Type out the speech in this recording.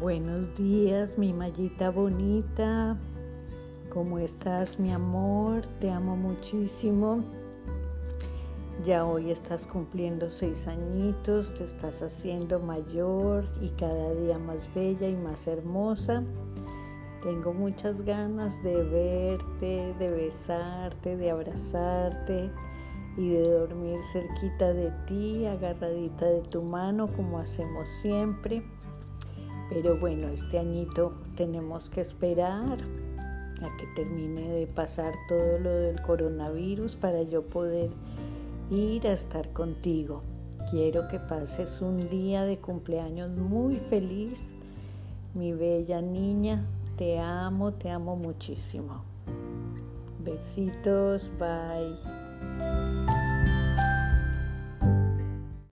Buenos días, mi mallita bonita. ¿Cómo estás, mi amor? Te amo muchísimo. Ya hoy estás cumpliendo seis añitos, te estás haciendo mayor y cada día más bella y más hermosa. Tengo muchas ganas de verte, de besarte, de abrazarte y de dormir cerquita de ti, agarradita de tu mano como hacemos siempre. Pero bueno, este añito tenemos que esperar a que termine de pasar todo lo del coronavirus para yo poder ir a estar contigo. Quiero que pases un día de cumpleaños muy feliz, mi bella niña. Te amo, te amo muchísimo. Besitos, bye.